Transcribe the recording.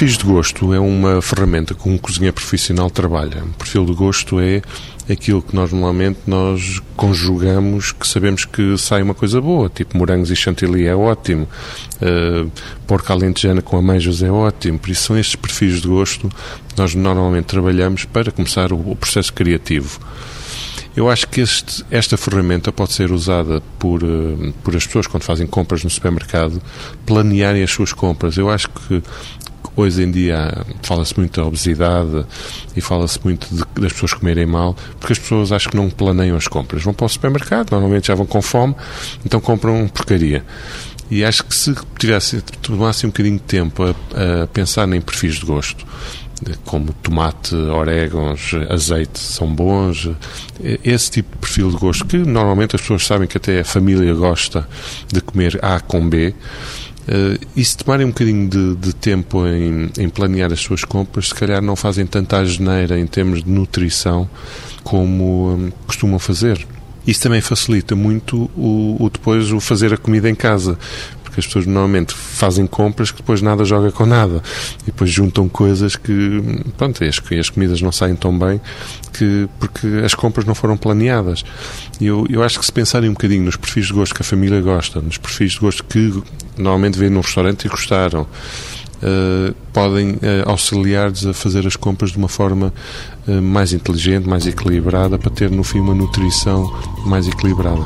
Perfis de gosto é uma ferramenta que um cozinheiro profissional trabalha. O perfil de gosto é aquilo que nós normalmente nós conjugamos que sabemos que sai uma coisa boa, tipo morangos e chantilly é ótimo, uh, porca alentejana com ameijos é ótimo, por isso são estes perfis de gosto que nós normalmente trabalhamos para começar o, o processo criativo. Eu acho que este, esta ferramenta pode ser usada por, uh, por as pessoas quando fazem compras no supermercado, planearem as suas compras. Eu acho que Hoje em dia fala-se muito da obesidade e fala-se muito de, das pessoas comerem mal, porque as pessoas acho que não planeiam as compras. Vão para o supermercado, normalmente já vão com fome, então compram porcaria. E acho que se tivesse, tomasse um bocadinho de tempo a, a pensar em perfis de gosto, como tomate, orégãos, azeite são bons, esse tipo de perfil de gosto que normalmente as pessoas sabem que até a família gosta de comer A com B, Uh, e se tomarem um bocadinho de, de tempo em, em, planear as suas compras, se calhar não fazem tanta asneira em termos de nutrição como um, costumam fazer. Isso também facilita muito o, o, depois o fazer a comida em casa, porque as pessoas normalmente fazem compras que depois nada joga com nada e depois juntam coisas que, pronto, as, as comidas não saem tão bem que, porque as compras não foram planeadas. Eu, eu acho que se pensarem um bocadinho nos perfis de gosto que a família gosta, nos perfis de gosto que normalmente vêem num restaurante e gostaram, Uh, podem uh, auxiliar-nos a fazer as compras de uma forma uh, mais inteligente, mais equilibrada, para ter no fim uma nutrição mais equilibrada.